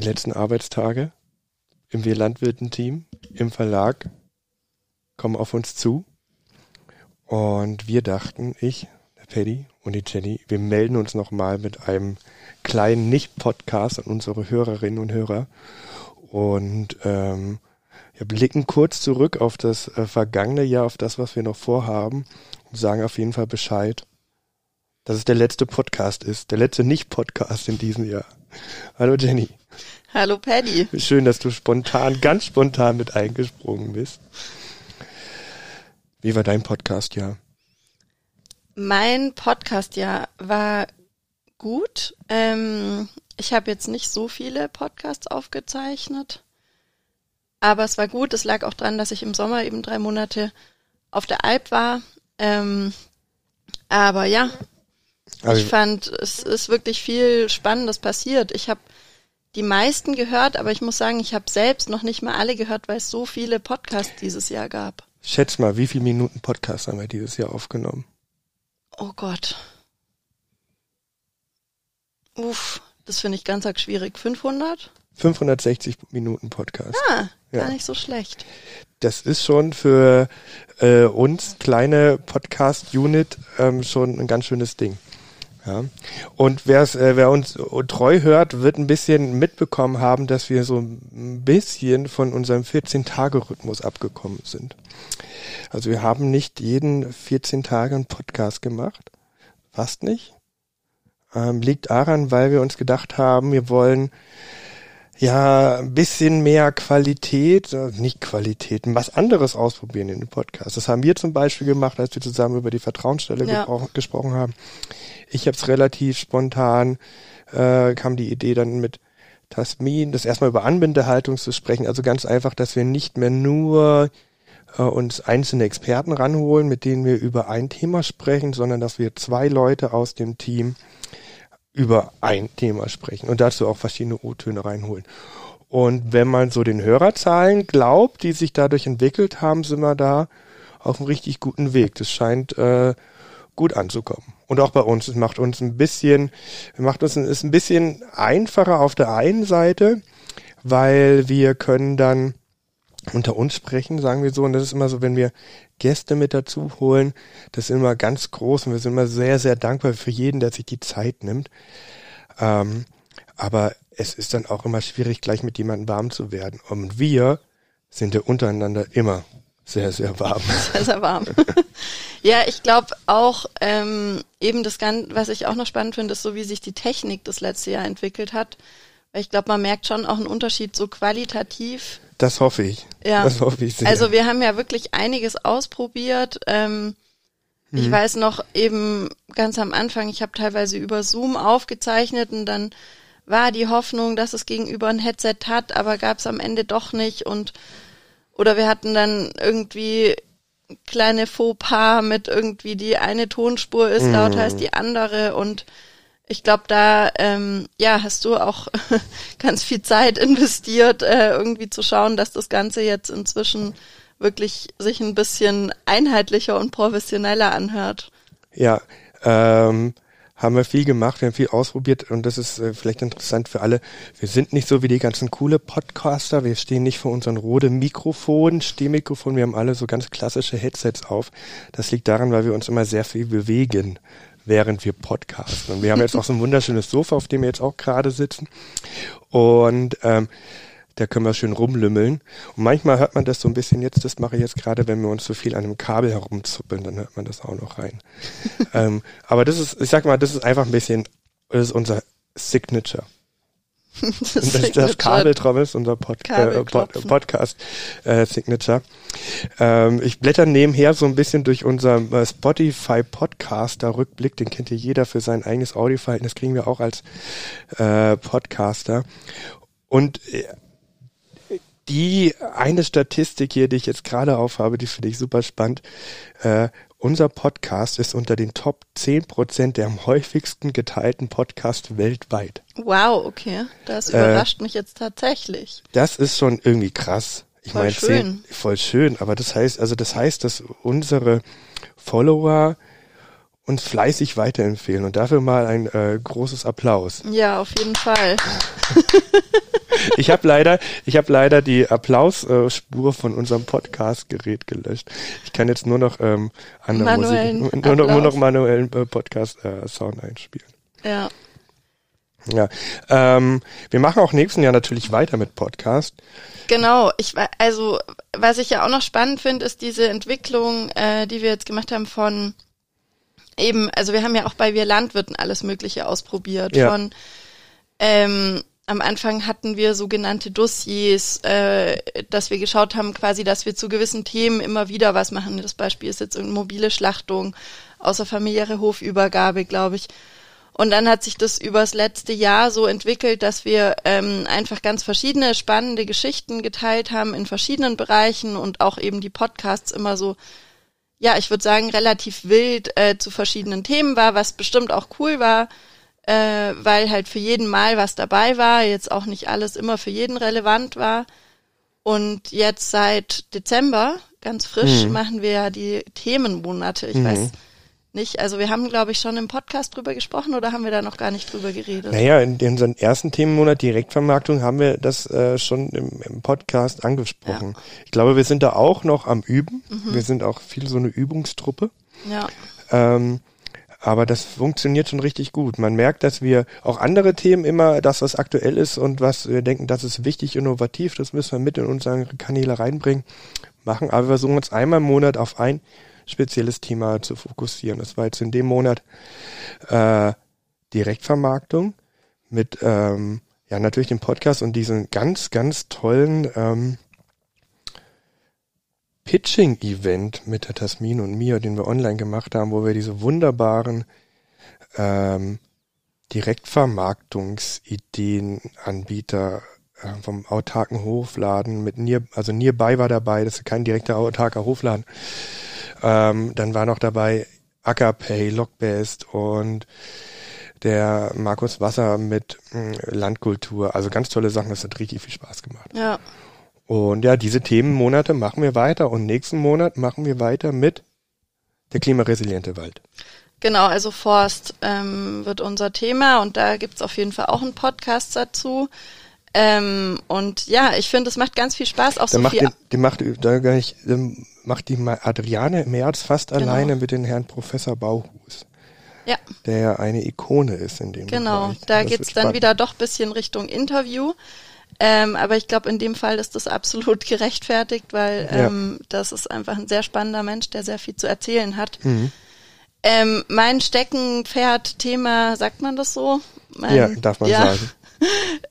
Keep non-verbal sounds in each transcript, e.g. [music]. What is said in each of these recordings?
die letzten Arbeitstage im Wir Landwirten-Team, im Verlag, kommen auf uns zu. Und wir dachten, ich, der Paddy und die Jenny, wir melden uns nochmal mit einem kleinen Nicht-Podcast an unsere Hörerinnen und Hörer und ähm, wir blicken kurz zurück auf das äh, vergangene Jahr, auf das, was wir noch vorhaben und sagen auf jeden Fall Bescheid, dass es der letzte Podcast ist, der letzte Nicht-Podcast in diesem Jahr. Hallo Jenny. Hallo Paddy. Schön, dass du spontan, ganz spontan mit eingesprungen bist. Wie war dein Podcast-Jahr? Mein Podcast-Jahr war gut. Ähm, ich habe jetzt nicht so viele Podcasts aufgezeichnet, aber es war gut. Es lag auch dran, dass ich im Sommer eben drei Monate auf der Alp war. Ähm, aber ja, also, ich fand, es ist wirklich viel Spannendes passiert. Ich habe die meisten gehört, aber ich muss sagen, ich habe selbst noch nicht mal alle gehört, weil es so viele Podcasts dieses Jahr gab. Schätz mal, wie viele Minuten Podcast haben wir dieses Jahr aufgenommen? Oh Gott. Uff, das finde ich ganz arg schwierig. 500? 560 Minuten Podcast. Ah, ja. gar nicht so schlecht. Das ist schon für äh, uns kleine Podcast-Unit ähm, schon ein ganz schönes Ding. Ja. Und äh, wer uns treu hört, wird ein bisschen mitbekommen haben, dass wir so ein bisschen von unserem 14-Tage-Rhythmus abgekommen sind. Also wir haben nicht jeden 14 Tage einen Podcast gemacht. Fast nicht. Ähm, liegt daran, weil wir uns gedacht haben, wir wollen ja ein bisschen mehr Qualität, äh, nicht Qualität, was anderes ausprobieren in dem Podcast. Das haben wir zum Beispiel gemacht, als wir zusammen über die Vertrauensstelle ja. gesprochen haben. Ich habe es relativ spontan, äh, kam die Idee dann mit Tasmin, das erstmal über Anbindehaltung zu sprechen. Also ganz einfach, dass wir nicht mehr nur äh, uns einzelne Experten ranholen, mit denen wir über ein Thema sprechen, sondern dass wir zwei Leute aus dem Team über ein Thema sprechen und dazu auch verschiedene O-Töne reinholen. Und wenn man so den Hörerzahlen glaubt, die sich dadurch entwickelt haben, sind wir da auf einem richtig guten Weg. Das scheint äh, gut anzukommen. Und auch bei uns, es macht uns ein bisschen, macht uns ist ein bisschen einfacher auf der einen Seite, weil wir können dann unter uns sprechen, sagen wir so. Und das ist immer so, wenn wir Gäste mit dazu holen, das ist immer ganz groß und wir sind immer sehr, sehr dankbar für jeden, der sich die Zeit nimmt. Ähm, aber es ist dann auch immer schwierig, gleich mit jemandem warm zu werden. Und wir sind ja untereinander immer sehr, sehr warm. [laughs] Sehr, sehr warm. [laughs] ja, ich glaube auch ähm, eben das Ganze, was ich auch noch spannend finde, ist so, wie sich die Technik das letzte Jahr entwickelt hat. Ich glaube, man merkt schon auch einen Unterschied so qualitativ. Das hoffe ich. Ja. Das hoffe ich sehr. Also wir haben ja wirklich einiges ausprobiert. Ähm, mhm. Ich weiß noch eben ganz am Anfang, ich habe teilweise über Zoom aufgezeichnet und dann war die Hoffnung, dass es gegenüber ein Headset hat, aber gab es am Ende doch nicht und oder wir hatten dann irgendwie kleine Fauxpas mit irgendwie die eine Tonspur ist mhm. lauter als die andere und ich glaube, da ähm, ja hast du auch [laughs] ganz viel Zeit investiert, äh, irgendwie zu schauen, dass das Ganze jetzt inzwischen wirklich sich ein bisschen einheitlicher und professioneller anhört. Ja, ähm, haben wir viel gemacht, wir haben viel ausprobiert und das ist äh, vielleicht interessant für alle. Wir sind nicht so wie die ganzen coole Podcaster, wir stehen nicht vor unseren roten Mikrofonen, Stehmikrofon, wir haben alle so ganz klassische Headsets auf. Das liegt daran, weil wir uns immer sehr viel bewegen, während wir podcasten. Und wir haben jetzt auch so ein wunderschönes Sofa, auf dem wir jetzt auch gerade sitzen. Und ähm, da können wir schön rumlümmeln. Und manchmal hört man das so ein bisschen jetzt, das mache ich jetzt gerade, wenn wir uns so viel an einem Kabel herumzuppeln, dann hört man das auch noch rein. [laughs] ähm, aber das ist, ich sag mal, das ist einfach ein bisschen, das ist unser Signature. [laughs] das, das, das Kabeltrommel ist unser Pod äh, Pod Podcast äh, Signature. Ähm, ich blätter nebenher so ein bisschen durch unser äh, Spotify Podcaster Rückblick, den kennt ja jeder für sein eigenes Audioverhalten, das kriegen wir auch als äh, Podcaster. Und äh, die eine Statistik hier, die ich jetzt gerade aufhabe, die finde ich super spannend. Äh, unser Podcast ist unter den Top 10 Prozent der am häufigsten geteilten Podcasts weltweit. Wow, okay. Das überrascht äh, mich jetzt tatsächlich. Das ist schon irgendwie krass. Ich meine, voll schön, aber das heißt, also das heißt, dass unsere Follower uns fleißig weiterempfehlen und dafür mal ein äh, großes Applaus. Ja, auf jeden Fall. [laughs] ich habe leider, ich habe leider die Applausspur von unserem Podcast-Gerät gelöscht. Ich kann jetzt nur noch ähm, andere Manuellen Musik, [laughs] nur noch, nur noch manuellen äh, Podcast-Sound einspielen. Ja. Ja, ähm, wir machen auch nächsten Jahr natürlich weiter mit Podcast. Genau, ich also was ich ja auch noch spannend finde, ist diese Entwicklung, äh, die wir jetzt gemacht haben von eben, also wir haben ja auch bei Wir Landwirten alles Mögliche ausprobiert. Ja. Von ähm, am Anfang hatten wir sogenannte Dossiers, äh, dass wir geschaut haben, quasi, dass wir zu gewissen Themen immer wieder was machen. Das Beispiel ist jetzt mobile Schlachtung, außerfamiliäre Hofübergabe, glaube ich. Und dann hat sich das übers letzte Jahr so entwickelt, dass wir ähm, einfach ganz verschiedene spannende Geschichten geteilt haben in verschiedenen Bereichen und auch eben die Podcasts immer so, ja, ich würde sagen, relativ wild äh, zu verschiedenen Themen war, was bestimmt auch cool war, äh, weil halt für jeden Mal was dabei war, jetzt auch nicht alles immer für jeden relevant war. Und jetzt seit Dezember, ganz frisch, Mhm. machen wir ja die Themenmonate. Ich Mhm. weiß nicht, also wir haben, glaube ich, schon im Podcast drüber gesprochen oder haben wir da noch gar nicht drüber geredet? Naja, in, unserem ersten Themenmonat Direktvermarktung haben wir das äh, schon im, im Podcast angesprochen. Ich glaube, wir sind da auch noch am Üben. Wir sind auch viel so eine Übungstruppe. Ja, Ähm, aber das funktioniert schon richtig gut. Man merkt, dass wir auch andere Themen immer, das, was aktuell ist und was wir denken, das ist wichtig, innovativ, das müssen wir mit in unsere Kanäle reinbringen, machen. Aber wir versuchen uns einmal im Monat auf ein spezielles Thema zu fokussieren. Das war jetzt in dem Monat äh, Direktvermarktung mit ähm, ja natürlich dem Podcast und diesen ganz, ganz tollen ähm, Pitching-Event mit der Tasmin und mir, den wir online gemacht haben, wo wir diese wunderbaren ähm, Direktvermarktungsideen Anbieter äh, vom autarken Hofladen mit Near, also Nearby war dabei, das ist kein direkter autarker Hofladen. Ähm, dann war noch dabei Ackerpay, Lockbest und der Markus Wasser mit mh, Landkultur. Also ganz tolle Sachen, das hat richtig viel Spaß gemacht. ja, Und ja, diese Themenmonate machen wir weiter und nächsten Monat machen wir weiter mit der klimaresiliente Wald. genau, also Forst ähm, wird unser Thema und da gibt's auf jeden Fall auch einen Podcast dazu. Ähm, und ja, ich finde, es macht ganz viel Spaß, auch Der so macht, viel den, die macht, da gar nicht, macht die Adriane Merz fast Genau. alleine mit den Herrn Professor Bauhus, Ja, der ja eine Ikone ist in dem genau. Bereich. Da Das geht's dann wieder doch bisschen Richtung Interview. Ähm, aber ich glaube, in dem Fall ist das absolut [laughs] gerechtfertigt, weil Ja. ähm, das ist einfach ein sehr spannender Mensch, der sehr viel zu erzählen hat. Mhm. Ähm, mein Steckenpferd-Thema, sagt man das so? Mein, Ja, darf man ja, sagen. [laughs]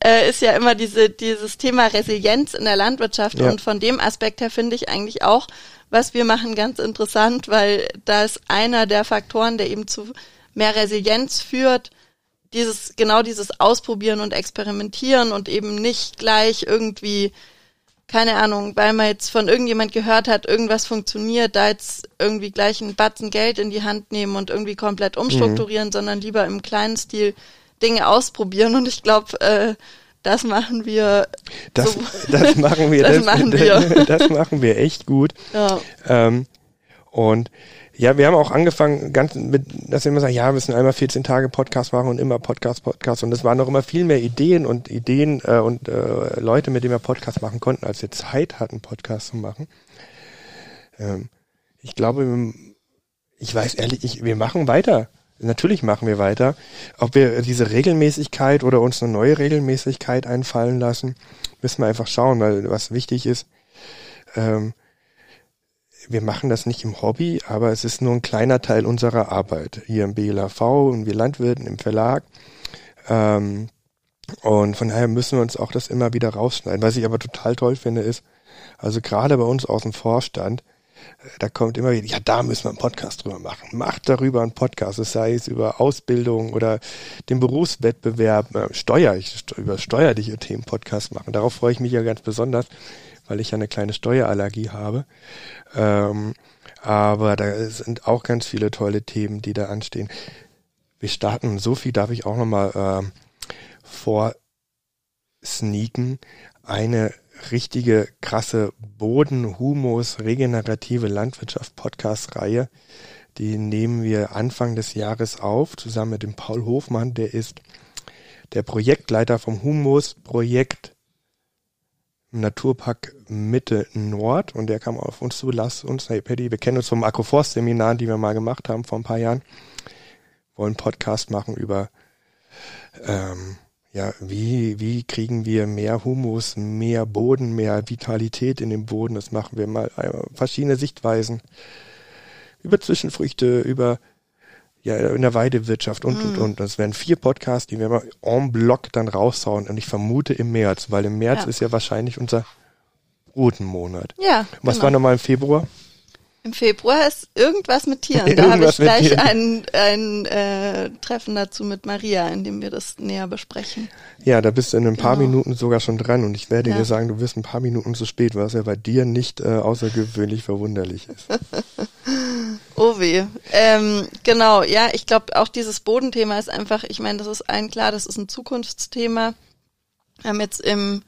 Äh, ist ja immer diese, dieses Thema Resilienz in der Landwirtschaft. Ja. Und von dem Aspekt her finde ich eigentlich auch, was wir machen, ganz interessant, weil da ist einer der Faktoren, der eben zu mehr Resilienz führt, dieses, genau dieses Ausprobieren und Experimentieren und eben nicht gleich irgendwie, keine Ahnung, weil man jetzt von irgendjemand gehört hat, irgendwas funktioniert, da jetzt irgendwie gleich einen Batzen Geld in die Hand nehmen und irgendwie komplett umstrukturieren, sondern lieber im kleinen Stil Dinge ausprobieren. Und ich glaube, äh, das machen wir. Das, so, [laughs] das machen wir. [laughs] Das machen wir. [laughs] Das machen wir echt gut. ja, Ähm, und ja, wir haben auch angefangen, ganz mit, dass wir immer sagen, ja, wir müssen einmal 14 Tage Podcast machen und immer Podcast, Podcast. Und es waren noch immer viel mehr Ideen und Ideen äh, und äh, Leute, mit denen wir Podcast machen konnten, als wir Zeit hatten, Podcast zu machen. Ähm, ich glaube, ich weiß ehrlich, ich, wir machen weiter. Natürlich machen wir weiter. Ob wir diese Regelmäßigkeit oder uns eine neue Regelmäßigkeit einfallen lassen, müssen wir einfach schauen, weil was wichtig ist, ähm, wir machen das nicht im Hobby, aber es ist nur ein kleiner Teil unserer Arbeit. Hier im BLAV und wir Landwirten im Verlag. Ähm, und von daher müssen wir uns auch das immer wieder rausschneiden. Was ich aber total toll finde, ist, also gerade bei uns aus dem Vorstand, da kommt immer wieder, ja, da müssen wir einen Podcast drüber machen. Macht darüber einen Podcast, es sei es über Ausbildung oder den Berufswettbewerb, äh, Steuer, ich über steuerliche Themen Podcast machen. Darauf freue ich mich ja ganz besonders, weil ich ja eine kleine Steuerallergie habe. Ähm, aber da sind auch ganz viele tolle Themen, die da anstehen. Wir starten, so viel darf ich auch nochmal ähm, vor sneaken, eine richtige krasse Boden, Humus, regenerative Landwirtschaft Podcast-Reihe. Die nehmen wir Anfang des Jahres auf, zusammen mit dem Paul Hofmann, der ist der Projektleiter vom Humus-Projekt im Naturpark Mitte Nord und der kam auf uns zu, lass uns, hey Paddy, wir kennen uns vom Agroforst-Seminar, die wir mal gemacht haben vor ein paar Jahren, wollen Podcast machen über ähm, ja, wie, wie kriegen wir mehr Humus, mehr Boden, mehr Vitalität in den Boden? Das machen wir mal äh, verschiedene Sichtweisen über Zwischenfrüchte, über ja, in der Weidewirtschaft und, und, mm. und. Das wären vier Podcasts, die wir mal en bloc dann raushauen. Und ich vermute im März, weil im März ja. ist ja wahrscheinlich unser Brutenmonat. Ja. Was genau. war nochmal im Februar? Im Februar ist irgendwas mit Tieren. Da habe ich gleich ein, ein äh, Treffen dazu mit Maria, in dem wir das näher besprechen. Ja, da bist du in ein paar genau. Minuten sogar schon dran und ich werde ja. dir sagen, du wirst ein paar Minuten zu spät, was ja bei dir nicht äh, außergewöhnlich verwunderlich ist. [laughs] oh weh. Ähm, genau, ja, ich glaube auch dieses Bodenthema ist einfach, ich meine, das ist allen klar, das ist ein Zukunftsthema. Wir haben jetzt im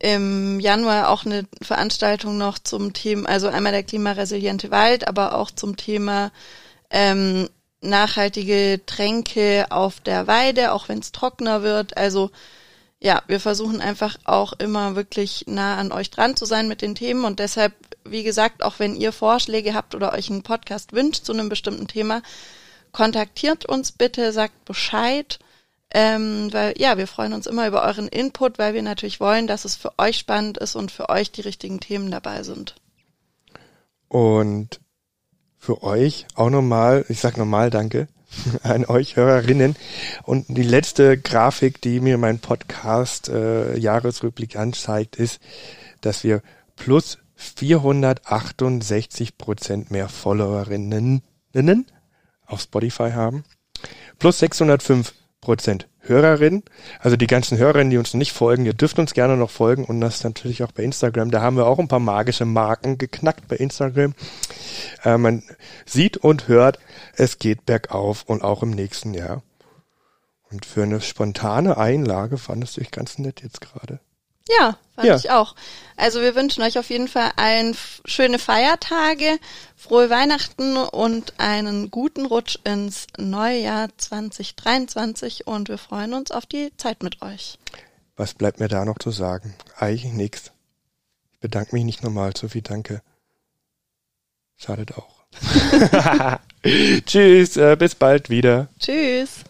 im Januar auch eine Veranstaltung noch zum Thema, also einmal der klimaresiliente Wald, aber auch zum Thema ähm, nachhaltige Tränke auf der Weide, auch wenn es trockener wird. Also ja, wir versuchen einfach auch immer wirklich nah an euch dran zu sein mit den Themen und deshalb, wie gesagt, auch wenn ihr Vorschläge habt oder euch einen Podcast wünscht zu einem bestimmten Thema, kontaktiert uns bitte, sagt Bescheid ähm, weil ja, wir freuen uns immer über euren Input, weil wir natürlich wollen, dass es für euch spannend ist und für euch die richtigen Themen dabei sind. Und für euch auch nochmal, ich sag nochmal Danke [laughs] an euch Hörerinnen. Und die letzte Grafik, die mir mein Podcast äh, Jahresrückblick anzeigt, ist, dass wir plus 468 Prozent mehr Followerinnen auf Spotify haben, plus 605 Prozent Hörerinnen. Also die ganzen Hörerinnen, die uns nicht folgen, ihr dürft uns gerne noch folgen und das natürlich auch bei Instagram. Da haben wir auch ein paar magische Marken geknackt bei Instagram. Äh, man sieht und hört, es geht bergauf und auch im nächsten Jahr. Und für eine spontane Einlage fandest du dich ganz nett jetzt gerade. Ja, fand ja. ich auch. Also wir wünschen euch auf jeden Fall ein schöne Feiertage, frohe Weihnachten und einen guten Rutsch ins neue Jahr 2023 und wir freuen uns auf die Zeit mit euch. Was bleibt mir da noch zu sagen? Eigentlich nichts. Ich bedanke mich nicht nochmal, Sophie, danke. Schadet auch. [laughs] [laughs] Tschüss, äh, bis bald wieder. Tschüss.